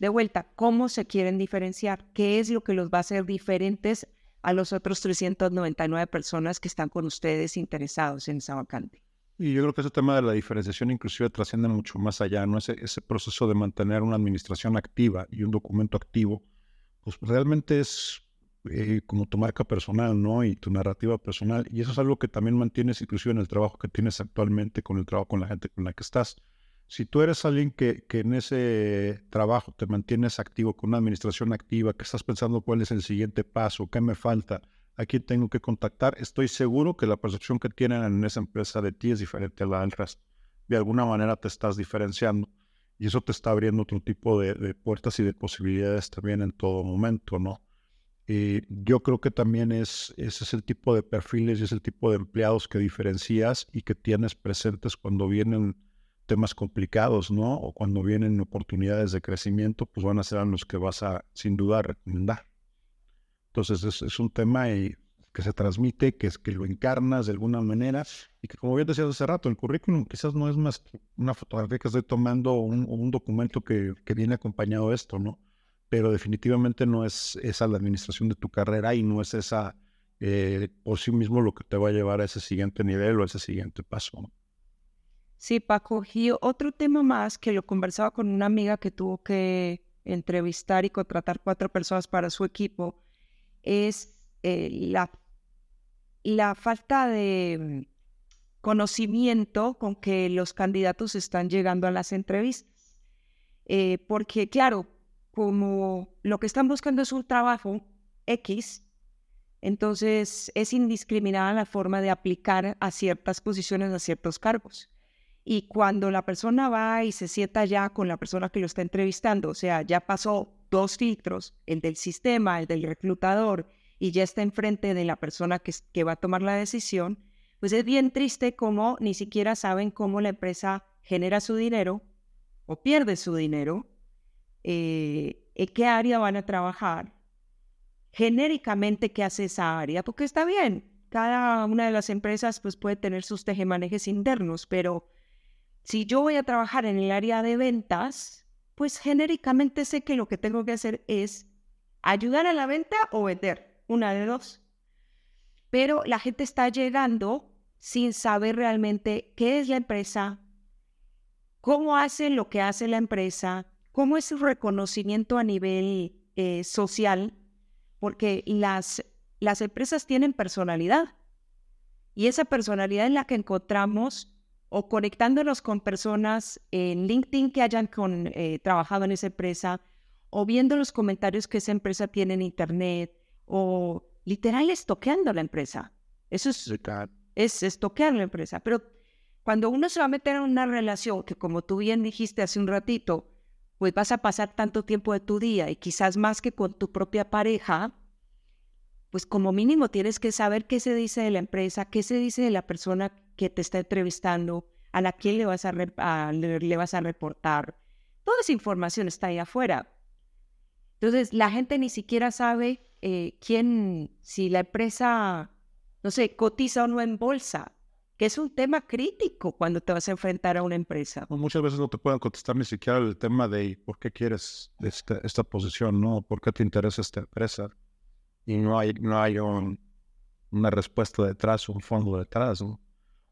A: De vuelta, ¿cómo se quieren diferenciar? ¿Qué es lo que los va a hacer diferentes a los otros 399 personas que están con ustedes interesados en esa vacante?
B: Y yo creo que ese tema de la diferenciación inclusive trasciende mucho más allá, ¿no? Ese, ese proceso de mantener una administración activa y un documento activo, pues realmente es eh, como tu marca personal, ¿no? Y tu narrativa personal. Y eso es algo que también mantienes inclusive en el trabajo que tienes actualmente, con el trabajo con la gente con la que estás. Si tú eres alguien que, que en ese trabajo te mantienes activo, con una administración activa, que estás pensando cuál es el siguiente paso, qué me falta, a quién tengo que contactar, estoy seguro que la percepción que tienen en esa empresa de ti es diferente a la del resto. De alguna manera te estás diferenciando y eso te está abriendo otro tipo de, de puertas y de posibilidades también en todo momento, ¿no? Yo creo que también es, ese es el tipo de perfiles y es el tipo de empleados que diferencias y que tienes presentes cuando vienen temas complicados, ¿no? O cuando vienen oportunidades de crecimiento, pues van a ser los que vas a, sin duda, recomendar. Entonces es, un tema y, que se transmite, que es que lo encarnas de alguna manera y que como bien decías hace rato, el currículum quizás no es más una fotografía que estoy tomando o un, un, documento que, que, viene acompañado de esto, ¿no? Pero definitivamente no es esa la administración de tu carrera y no es esa eh, por sí mismo lo que te va a llevar a ese siguiente nivel o a ese siguiente paso, ¿no?
A: Sí, Paco. Y otro tema más que lo conversaba con una amiga que tuvo que entrevistar y contratar cuatro personas para su equipo es eh, la, la falta de conocimiento con que los candidatos están llegando a las entrevistas. Eh, porque, claro, como lo que están buscando es un trabajo X, entonces es indiscriminada la forma de aplicar a ciertas posiciones, a ciertos cargos. Y cuando la persona va y se sienta ya con la persona que lo está entrevistando, o sea, ya pasó dos filtros, el del sistema, el del reclutador, y ya está enfrente de la persona que, va a tomar la decisión, pues es bien triste como ni siquiera saben cómo la empresa genera su dinero o pierde su dinero, eh, en qué área van a trabajar, genéricamente qué hace esa área, porque está bien, cada una de las empresas pues puede tener sus tejemanejes internos, pero si yo voy a trabajar en el área de ventas, pues genéricamente sé que lo que tengo que hacer es ayudar a la venta o vender, una de dos. Pero la gente está llegando sin saber realmente qué es la empresa, cómo hace lo que hace la empresa, cómo es su reconocimiento a nivel eh, social, porque las, las empresas tienen personalidad y esa personalidad es la que encontramos o conectándonos con personas en LinkedIn que hayan con, eh, trabajado en esa empresa, o viendo los comentarios que esa empresa tiene en Internet, o literal estoqueando la empresa. Eso es, es estoquear la empresa. Pero cuando uno se va a meter en una relación que, como tú bien dijiste hace un ratito, pues vas a pasar tanto tiempo de tu día y quizás más que con tu propia pareja, pues como mínimo tienes que saber qué se dice de la empresa, qué se dice de la persona que te está entrevistando, a la quién le vas a, le, vas a reportar. Toda esa información está ahí afuera. Entonces, la gente ni siquiera sabe eh, quién, si la empresa, no sé, cotiza o no en bolsa, que es un tema crítico cuando te vas a enfrentar a una empresa.
B: muchas veces no te pueden contestar ni siquiera el tema de por qué quieres esta, esta posición, ¿no? ¿Por qué te interesa esta empresa? Y no hay, no hay una respuesta detrás, un fondo detrás, ¿no?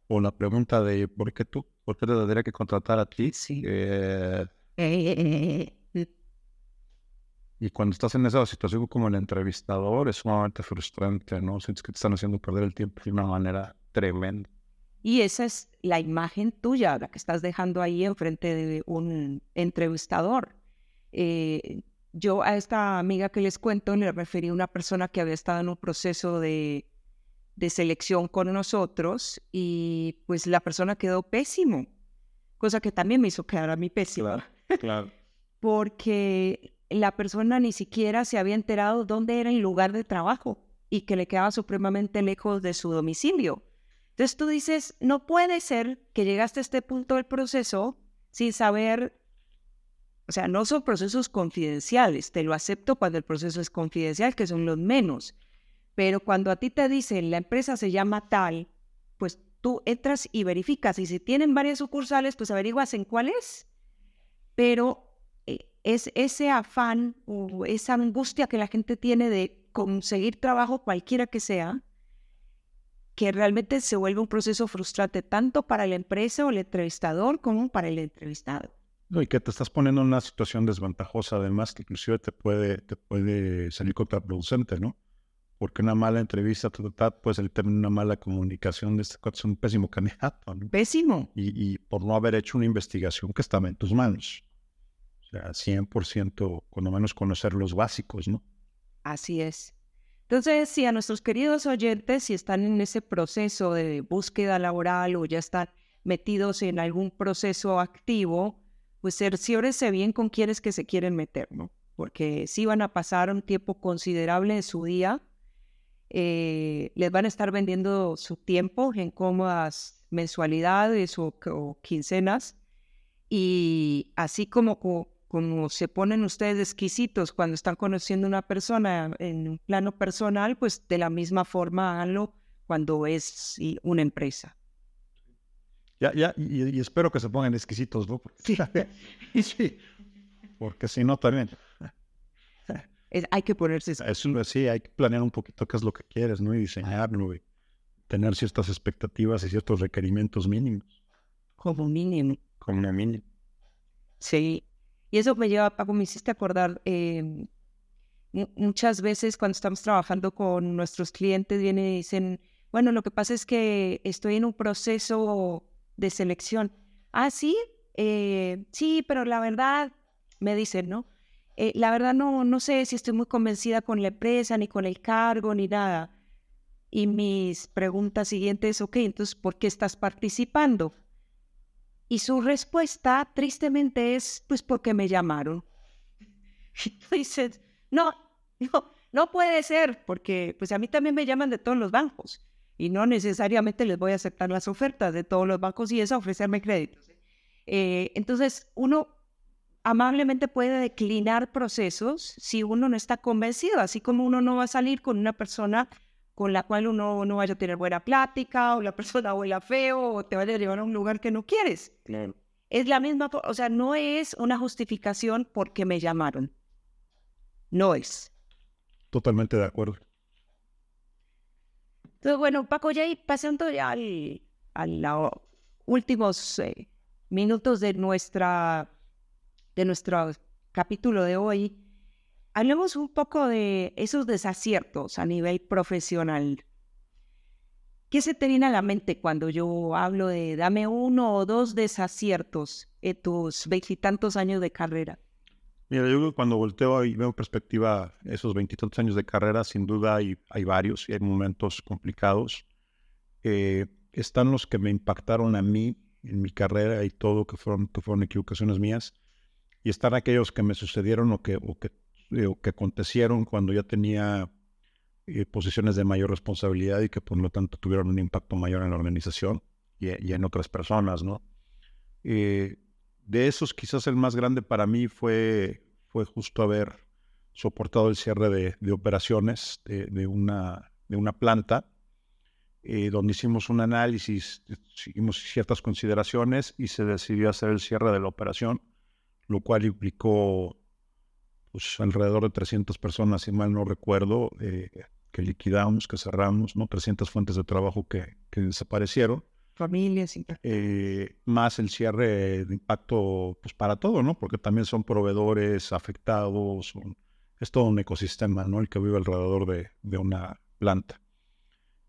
B: O la pregunta de ¿por qué tú? ¿Por qué te tendría que contratar a ti?
A: Sí.
B: Eh,
A: eh, eh,
B: Y cuando estás en esa situación como el entrevistador, es sumamente frustrante, ¿no? Sientes que te están haciendo perder el tiempo de una manera tremenda.
A: Y esa es la imagen tuya, la que estás dejando ahí enfrente de un entrevistador. Eh, yo a esta amiga que les cuento le referí a una persona que había estado en un proceso de, de selección con nosotros y pues la persona quedó pésimo, cosa que también me hizo quedar a mí pésimo.
B: Claro, claro.
A: Porque la persona ni siquiera se había enterado dónde era el lugar de trabajo y que le quedaba supremamente lejos de su domicilio. Entonces tú dices, no puede ser que llegaste a este punto del proceso sin saber, o sea, no son procesos confidenciales, te lo acepto cuando el proceso es confidencial, que son los menos, pero cuando a ti te dicen la empresa se llama tal, pues tú entras y verificas y si tienen varias sucursales, pues averiguas en cuál es. Pero eh, es ese afán o esa angustia que la gente tiene de conseguir trabajo cualquiera que sea, que realmente se vuelve un proceso frustrante tanto para la empresa o el entrevistador como para el entrevistado.
B: y que te estás poniendo en una situación desventajosa, además, que inclusive te puede, te puede salir contraproducente, ¿no? Porque una mala entrevista puede salir también una mala comunicación de este es un pésimo candidato. ¿no?
A: Pésimo.
B: Y, y, por no haber hecho una investigación que estaba en tus manos. O sea, 100%, cuando menos conocer los básicos, ¿no?
A: Así es. Entonces, si a nuestros queridos oyentes, si están en ese proceso de búsqueda laboral o ya están metidos en algún proceso activo, pues cerciórese bien con quiénes que se quieren meter, ¿no? Porque si van a pasar un tiempo considerable de su día, eh, les van a estar vendiendo su tiempo en cómodas mensualidades o, o quincenas, y así como como se ponen ustedes exquisitos cuando están conociendo a una persona en un plano personal, pues de la misma forma háganlo cuando es una empresa.
B: Ya, ya, y, espero que se pongan exquisitos, ¿no?
A: Sí.
B: sí. Porque si no, también.
A: Hay que ponerse
B: exquisitos. sí, hay que planear un poquito qué es lo que quieres, ¿no? Y diseñarlo, y tener ciertas expectativas y ciertos requerimientos mínimos.
A: Como mínimo.
B: Como mínimo.
A: Sí, y eso me lleva, Paco, me hiciste acordar, em, muchas veces cuando estamos trabajando con nuestros clientes vienen y dicen, bueno, lo que pasa es que estoy en un proceso de selección. Ah, sí, eh, sí, pero la verdad, me dicen, ¿no? Eh, la verdad no, no sé si estoy muy convencida con la empresa, ni con el cargo, ni nada. Y mis preguntas siguientes, ok, entonces, ¿por qué estás participando? Y su respuesta, tristemente, es, pues porque me llamaron. Y dices, no, no, no puede ser, porque pues a mí también me llaman de todos los bancos y no necesariamente les voy a aceptar las ofertas de todos los bancos y eso ofrecerme créditos. Eh, entonces, uno amablemente puede declinar procesos si uno no está convencido, así como uno no va a salir con una persona con la cual uno no vaya a tener buena plática, o la persona huela feo, o te vaya a llevar a un lugar que no quieres. Es la misma, o sea, no es una justificación porque me llamaron. No es.
B: Totalmente de acuerdo.
A: Entonces, bueno, Paco, ya pasando ya al, a los últimos eh, minutos de nuestra de nuestro capítulo de hoy, Hablemos un poco de esos desaciertos a nivel profesional. ¿Qué se te viene a la mente cuando yo hablo de dame uno o dos desaciertos en tus veintitantos años de carrera?
B: Mira, yo cuando volteo y veo en perspectiva esos veintitantos años de carrera, sin duda hay, hay varios y hay momentos complicados. Eh, están los que me impactaron a mí en mi carrera y todo, que fueron, que fueron equivocaciones mías, y están aquellos que me sucedieron o que, o que que acontecieron cuando ya tenía eh, posiciones de mayor responsabilidad y que por lo tanto tuvieron un impacto mayor en la organización y, en otras personas, ¿no? Eh, de esos quizás el más grande para mí fue, fue justo haber soportado el cierre de, operaciones de, una, de una planta, eh, donde hicimos un análisis, seguimos ciertas consideraciones y se decidió hacer el cierre de la operación, lo cual implicó pues alrededor de 300 personas, si mal no recuerdo, eh, que liquidamos, que cerramos, ¿no? 300 fuentes de trabajo que, que desaparecieron.
A: Familias.
B: Eh, más el cierre de impacto pues para todo, ¿no? Porque también son proveedores afectados, son es todo un ecosistema, ¿no? El que vive alrededor de, de una planta.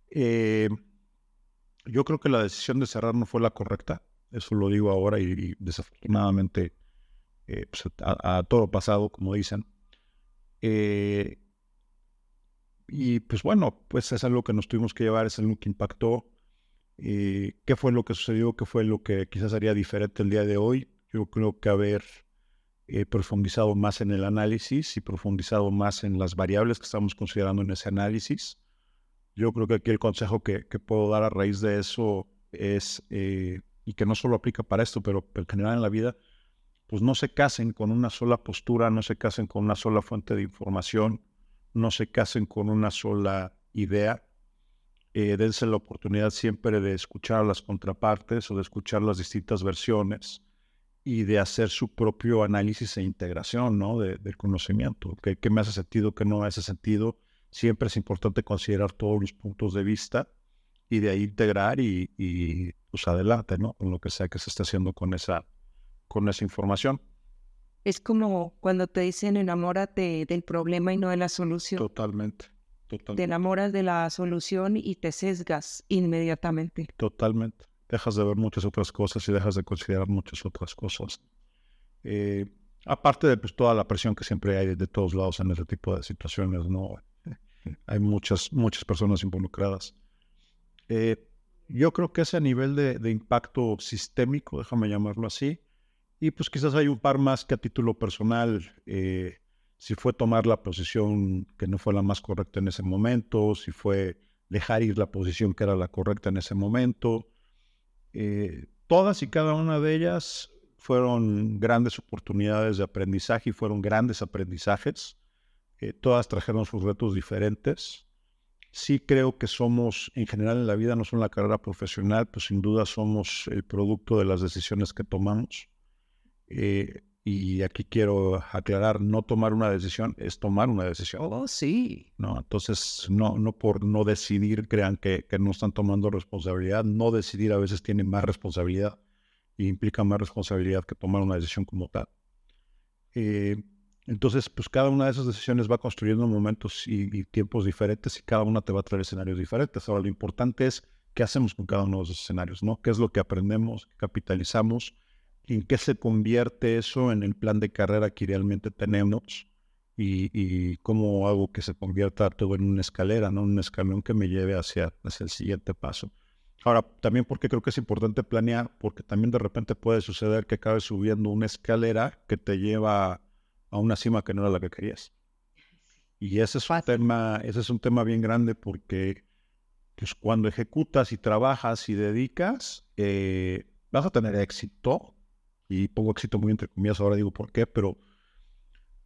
B: Eh, yo creo que la decisión de cerrar no fue la correcta. Eso lo digo ahora y, desafortunadamente eh, pues, a, todo pasado, como dicen. Eh, y pues bueno, pues es algo que nos tuvimos que llevar, es algo que impactó. ¿Qué fue lo que sucedió? ¿Qué fue lo que quizás haría diferente el día de hoy? Yo creo que haber profundizado más en el análisis y profundizado más en las variables que estamos considerando en ese análisis yo creo que aquí el consejo que, puedo dar a raíz de eso es, eh, y que no solo aplica para esto, pero, en general en la vida, pues no se casen con una sola postura, no se casen con una sola fuente de información, no se casen con una sola idea. Eh, dense la oportunidad siempre de escuchar las contrapartes o de escuchar las distintas versiones y de hacer su propio análisis e integración ¿no? de, del conocimiento. ¿Qué, ¿Qué, me hace sentido? ¿Qué no me hace sentido? siempre es importante considerar todos los puntos de vista y de ahí integrar y, y pues adelante, ¿no? Con lo que sea que se esté haciendo con esa, con esa información.
A: Es como cuando te dicen enamórate del problema y no de la solución.
B: Totalmente, totalmente.
A: Te enamoras de la solución y te sesgas inmediatamente.
B: Totalmente. Dejas de ver muchas otras cosas y dejas de considerar muchas otras cosas. Eh, aparte de pues, toda la presión que siempre hay de todos lados en ese tipo de situaciones, ¿no? hay muchas, muchas personas involucradas. Eh, yo creo que ese nivel de, impacto sistémico, déjame llamarlo así, y pues quizás hay un par más que a título personal, eh, si fue tomar la posición que no fue la más correcta en ese momento, si fue dejar ir la posición que era la correcta en ese momento. Eh, todas y cada una de ellas fueron grandes oportunidades de aprendizaje y fueron grandes aprendizajes. Eh, todas trajeron sus retos diferentes. Sí creo que somos, en general en la vida, no solo en la carrera profesional, pues sin duda somos el producto de las decisiones que tomamos. Eh, y aquí quiero aclarar, no tomar una decisión es tomar una decisión.
A: Oh, sí.
B: No, entonces, no, no por no decidir crean que, que no están tomando responsabilidad. No decidir a veces tiene más responsabilidad y implica más responsabilidad que tomar una decisión como tal. Eh, entonces, pues cada una de esas decisiones va construyendo momentos y, tiempos diferentes y cada una te va a traer escenarios diferentes. Ahora, lo importante es qué hacemos con cada uno de esos escenarios, ¿no? ¿Qué es lo que aprendemos, qué capitalizamos? ¿En qué se convierte eso en el plan de carrera que realmente tenemos? Y, cómo hago que se convierta todo en una escalera, ¿no? Un escalón que me lleve hacia, hacia el siguiente paso. Ahora, también porque creo que es importante planear, porque también de repente puede suceder que acabes subiendo una escalera que te lleva a una cima que no era la que querías. Y ese es un tema, ese es un tema bien grande porque pues, cuando ejecutas y trabajas y dedicas, eh, vas a tener éxito. Y pongo éxito muy entre comillas, ahora digo por qué, pero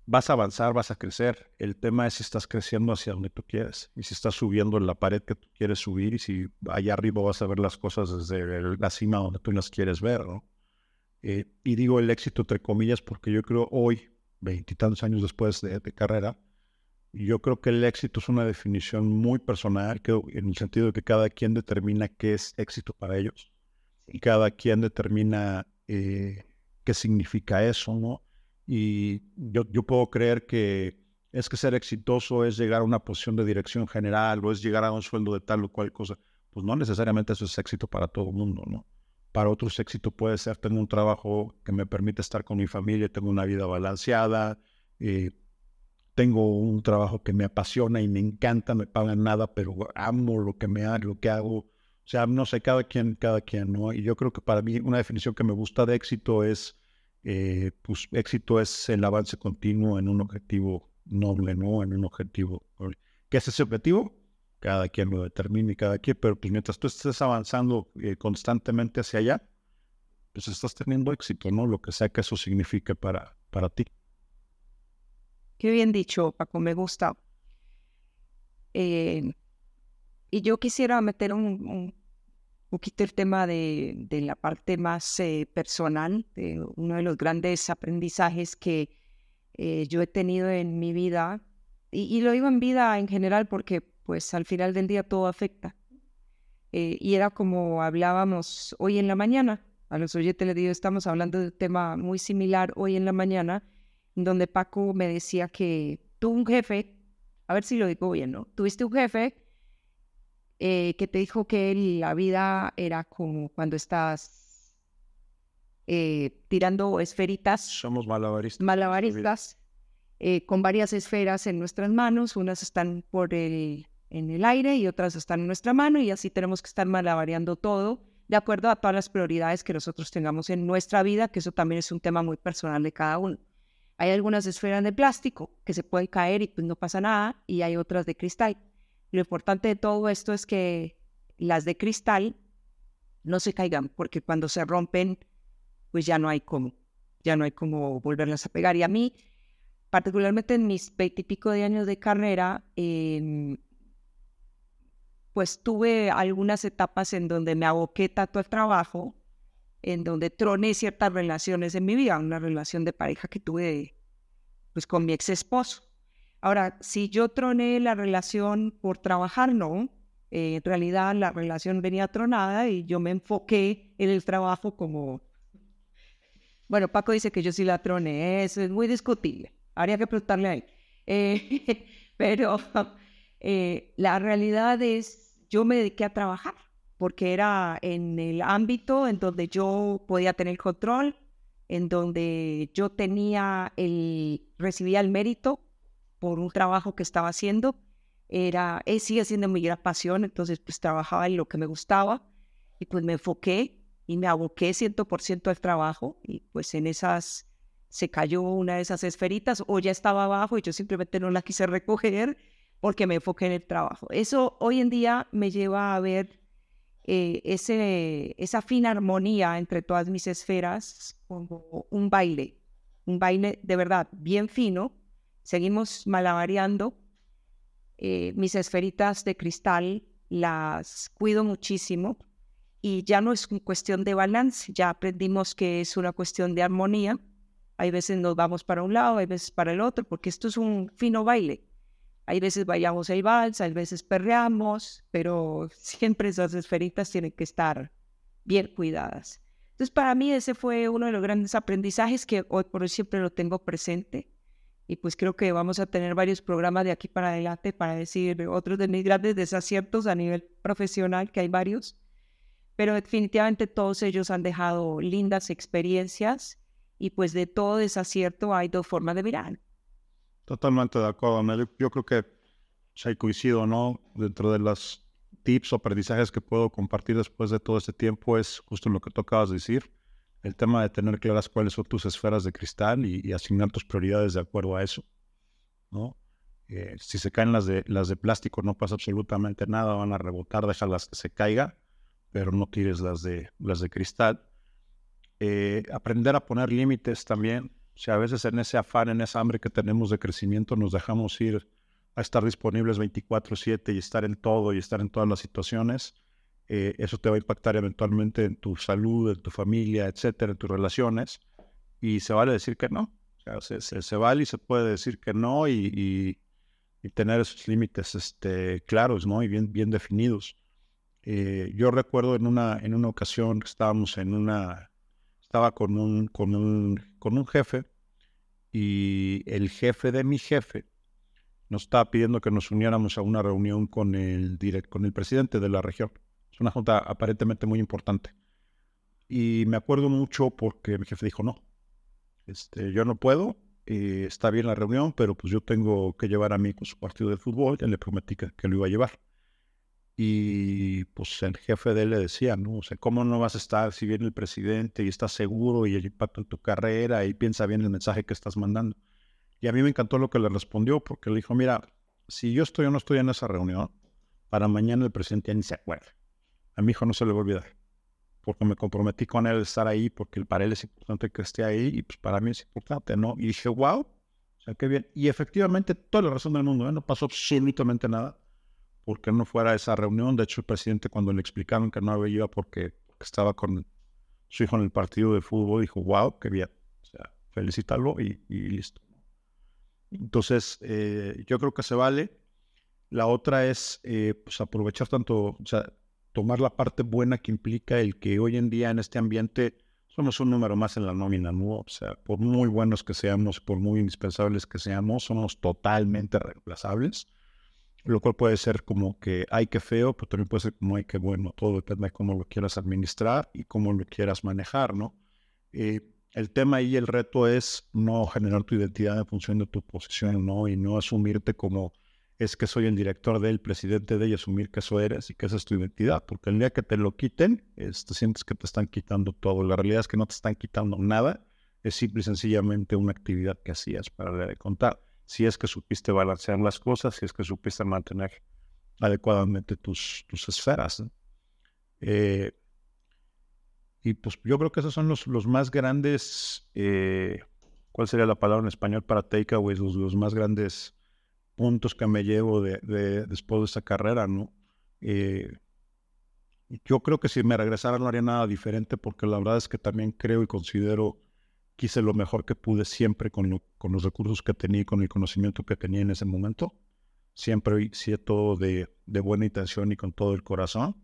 B: vas a avanzar, vas a crecer. El tema es si estás creciendo hacia donde tú quieres y si estás subiendo en la pared que tú quieres subir y si allá arriba vas a ver las cosas desde la cima donde tú las quieres ver, ¿no? Eh, y digo el éxito entre comillas porque yo creo hoy, veintitantos años después de, carrera, yo creo que el éxito es una definición muy personal, que, en el sentido de que cada quien determina qué es éxito para ellos y cada quien determina eh, qué significa eso, ¿no? Y yo, yo puedo creer que es que ser exitoso es llegar a una posición de dirección general o es llegar a un sueldo de tal o cual cosa. Pues no necesariamente eso es éxito para todo el mundo, ¿no? Para otros éxito puede ser tener un trabajo que me permite estar con mi familia, tengo una vida balanceada, eh, tengo un trabajo que me apasiona y me encanta, me pagan nada, pero amo lo que me lo que hago. O sea, no sé, cada quien, cada quien, ¿no? Y yo creo que para mí una definición que me gusta de éxito es, eh, pues éxito es el avance continuo en un objetivo noble, ¿no? En un objetivo. ¿Qué es ese objetivo? cada quien lo determine, cada quien, pero pues mientras tú estés avanzando eh, constantemente hacia allá, pues estás teniendo éxito, ¿no? Lo que sea que eso signifique para, para ti.
A: Qué bien dicho, Paco, me gusta. Eh, y yo quisiera meter un, poquito el tema de, la parte más eh, personal, de uno de los grandes aprendizajes que yo he tenido en mi vida, y, y, lo digo en vida en general porque pues al final del día todo afecta. Eh, y era como hablábamos hoy en la mañana, a los oyentes les digo, estamos hablando de un tema muy similar hoy en la mañana, donde Paco me decía que tuvo un jefe, a ver si lo digo bien, ¿no? Tuviste un jefe eh, que te dijo que la vida era como cuando estás eh, tirando esferitas.
B: Somos malabaristas.
A: Malabaristas, eh, con varias esferas en nuestras manos, unas están por el, en el aire y otras están en nuestra mano y así tenemos que estar malabareando todo de acuerdo a todas las prioridades que nosotros tengamos en nuestra vida, que eso también es un tema muy personal de cada uno. Hay algunas esferas de plástico que se pueden caer y pues no pasa nada, y hay otras de cristal. Lo importante de todo esto es que las de cristal no se caigan, porque cuando se rompen, pues ya no hay cómo, ya no hay cómo volverlas a pegar. Y a mí, particularmente en mis veintipico de años de carrera, em, pues tuve algunas etapas en donde me aboqué tanto al trabajo en donde troné ciertas relaciones en mi vida, una relación de pareja que tuve pues con mi ex esposo. Ahora, si yo troné la relación por trabajar, no. Eh, en realidad la relación venía tronada y yo me enfoqué en el trabajo como... Bueno, Paco dice que yo sí la troné, eso es muy discutible. Habría que preguntarle a él. Eh, pero eh, la realidad es, yo me dediqué a trabajar porque era en el ámbito en donde yo podía tener control, en donde yo tenía el, recibía el mérito por un trabajo que estaba haciendo. Era, eh, sigue siendo mi gran pasión, entonces pues trabajaba en lo que me gustaba y pues me enfoqué y me aboqué 100% al trabajo y pues en esas se cayó una de esas esferitas o ya estaba abajo y yo simplemente no la quise recoger porque me enfoqué en el trabajo. Eso hoy en día me lleva a ver eh, ese, esa fina armonía entre todas mis esferas como un baile, un baile de verdad bien fino. Seguimos malabareando. Eh, mis esferitas de cristal las cuido muchísimo y ya no es cuestión de balance, ya aprendimos que es una cuestión de armonía. Hay veces nos vamos para un lado, hay veces para el otro, porque esto es un fino baile. Hay veces vayamos el vals, hay veces perreamos, pero siempre esas esferitas tienen que estar bien cuidadas. Entonces, para mí ese fue uno de los grandes aprendizajes que hoy por hoy siempre lo tengo presente. Y pues creo que vamos a tener varios programas de aquí para adelante para decir otros de mis grandes desaciertos a nivel profesional, que hay varios. Pero definitivamente todos ellos han dejado lindas experiencias y pues de todo desacierto hay dos formas de mirar.
B: Totalmente de acuerdo, Yo creo que se coincido, ¿no? Dentro de los tips o aprendizajes que puedo compartir después de todo este tiempo es justo lo que tú acabas de decir, el tema de tener claras cuáles son tus esferas de cristal y, asignar tus prioridades de acuerdo a eso, ¿no? Eh, si se caen las de, las de plástico no pasa absolutamente nada, van a rebotar, déjalas que se caiga, pero no tires las de, las de cristal. Eh, aprender a poner límites también, o sea, a veces en ese afán, en esa hambre que tenemos de crecimiento, nos dejamos ir a estar disponibles 24/7 y estar en todo y estar en todas las situaciones. Eh, eso te va a impactar eventualmente en tu salud, en tu familia, etcétera, en tus relaciones. Y se vale decir que no. O sea, se, vale y se puede decir que no y, tener esos límites este, claros ¿no? y bien, definidos. Eh, yo recuerdo en una, en una ocasión que estábamos en una estaba con un, con un, con un jefe y el jefe de mi jefe nos estaba pidiendo que nos uniéramos a una reunión con el, con el presidente de la región. Una junta aparentemente muy importante. Y me acuerdo mucho porque mi jefe dijo, no, este, yo no puedo, eh, está bien la reunión, pero pues yo tengo que llevar a mí con su partido de fútbol, ya le prometí que, que lo iba a llevar. Y pues el jefe de él le decía, ¿no? O sea, ¿cómo no vas a estar si viene el presidente y estás seguro y el impacto en tu carrera y piensa bien el mensaje que estás mandando? Y a mí me encantó lo que le respondió porque le dijo, mira, si yo estoy o no estoy en esa reunión, para mañana el presidente ya ni se acuerda. A mi hijo no se le va a olvidar, porque me comprometí con él estar ahí, porque para él es importante que esté ahí y pues para mí es importante, ¿no? Y dije, wow, o sea, qué bien. Y efectivamente, toda la razón del mundo, ¿eh? no pasó absolutamente nada porque no fuera esa reunión. De hecho, el presidente cuando le explicaron que no había ido porque, estaba con su hijo en el partido de fútbol, dijo, wow, qué bien. O sea, felicítalo y, listo. Entonces, eh, yo creo que se vale. La otra es eh, pues aprovechar tanto, o sea, tomar la parte buena que implica el que hoy en día en este ambiente somos un número más en la nómina, ¿no? O sea, por muy buenos que seamos, por muy indispensables que seamos, somos totalmente reemplazables. Lo cual puede ser como que hay que feo, pero también puede ser como hay que bueno. Todo depende de cómo lo quieras administrar y cómo lo quieras manejar, ¿no? Eh, el tema y el reto es no generar tu identidad en función de tu posición, ¿no? Y no asumirte como es que soy el director del presidente de y asumir que eso eres y que esa es tu identidad, porque el día que te lo quiten, te sientes que te están quitando todo. La realidad es que no te están quitando nada, es simple y sencillamente una actividad que hacías para de contar. Si es que supiste balancear las cosas, si es que supiste mantener adecuadamente tus, esferas. Eh, y pues yo creo que esos son los, los más grandes, eh, ¿cuál sería la palabra en español para takeaways? Los, los más grandes puntos que me llevo de, después de esa carrera, ¿no? Eh, yo creo que si me regresara no haría nada diferente porque la verdad es que también creo y considero que hice lo mejor que pude siempre con, con los recursos que tenía y con el conocimiento que tenía en ese momento. Siempre hice todo de, de, buena intención y con todo el corazón.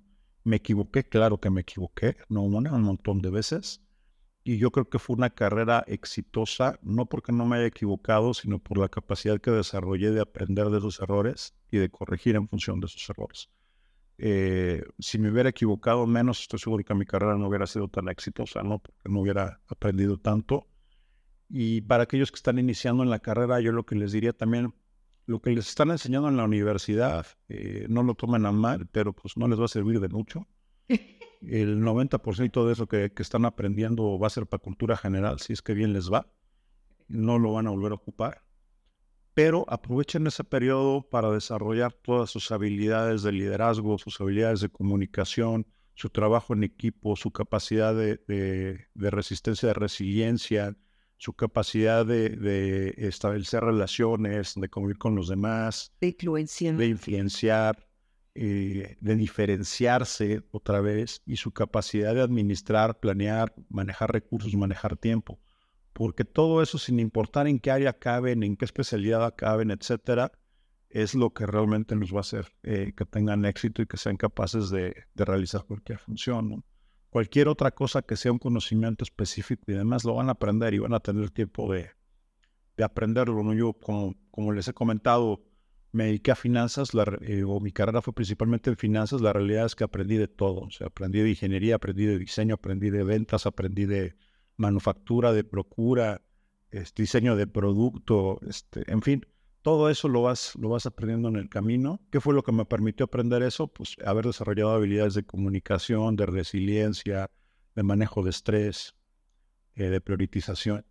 B: Me equivoqué, claro que me equivoqué, no una, un montón de veces y yo creo que fue una carrera exitosa, no porque no me haya equivocado, sino por la capacidad que desarrollé de aprender de esos errores y de corregir en función de esos errores. Eh, si me hubiera equivocado menos, estoy seguro que mi carrera no hubiera sido tan exitosa, ¿no? Porque no hubiera aprendido tanto. Y para aquellos que están iniciando en la carrera, yo lo que les diría también, lo que les están enseñando en la universidad, eh, no lo tomen a mal, pero pues no les va a servir de mucho. el 90% de eso que, están aprendiendo va a ser para cultura general, si es que bien les va. No lo van a volver a ocupar. Pero aprovechen ese periodo para desarrollar todas sus habilidades de liderazgo, sus habilidades de comunicación, su trabajo en equipo, su capacidad de, resistencia, de resiliencia, su capacidad de, establecer relaciones, de convivir con los demás,
A: de influenciar.
B: De influenciar eh, de diferenciarse otra vez y su capacidad de administrar, planear, manejar recursos, manejar tiempo. Porque todo eso, sin importar en qué área caben, en qué especialidad caben, etcétera, es lo que realmente nos va a hacer eh, que tengan éxito y que sean capaces de, realizar cualquier función. Cualquier otra cosa que sea un conocimiento específico y demás lo van a aprender y van a tener tiempo de, de aprenderlo. Yo, como, como les he comentado, me dediqué a finanzas, eh, o mi carrera fue principalmente en finanzas, la realidad es que aprendí de todo, o aprendí de ingeniería, aprendí de diseño, aprendí de ventas, aprendí de manufactura, de procura, este, diseño de producto, este, en fin, todo eso lo vas, lo vas aprendiendo en el camino. ¿Qué fue lo que me permitió aprender eso? Pues haber desarrollado habilidades de comunicación, de resiliencia, de manejo de estrés, eh, de priorización.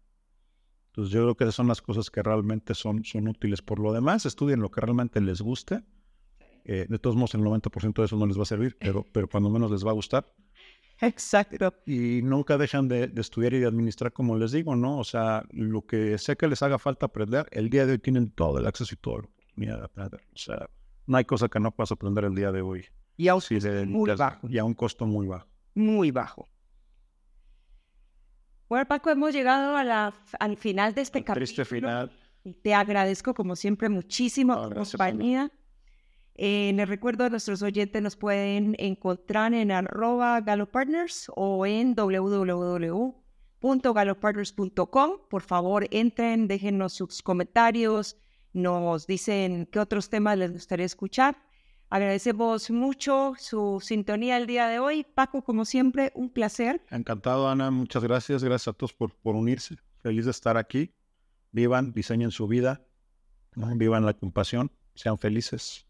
B: Entonces yo creo que esas son las cosas que realmente son, son útiles. Por lo demás, estudien lo que realmente les guste. Eh, de todos modos, el 90% de eso no les va a servir, pero, pero cuando menos les va a gustar.
A: Exacto.
B: Y nunca dejan de, estudiar y de administrar, como les digo, ¿no? O sea, lo que sé que les haga falta aprender, el día de hoy tienen todo el acceso y toda la oportunidad de aprender. O sea, no hay cosa que no puedas aprender el día de hoy.
A: Y a un costo muy bajo.
B: Y a un costo muy bajo.
A: Muy bajo. Bueno, Paco, hemos llegado a la, al final de este capítulo.
B: Triste final.
A: Te agradezco, como siempre, muchísimo tu compañía. Eh, les recuerdo a nuestros oyentes nos pueden encontrar en arroba galopartners o en www.galopartners.com. Por favor, entren, déjenos sus comentarios, nos dicen qué otros temas les gustaría escuchar. Agradecemos mucho su sintonía el día de hoy. Paco, como siempre, un placer.
B: Encantado, Ana. Muchas gracias. Gracias a todos por, por unirse. Feliz de estar aquí. Vivan, diseñen su vida. Vivan la compasión. Sean felices.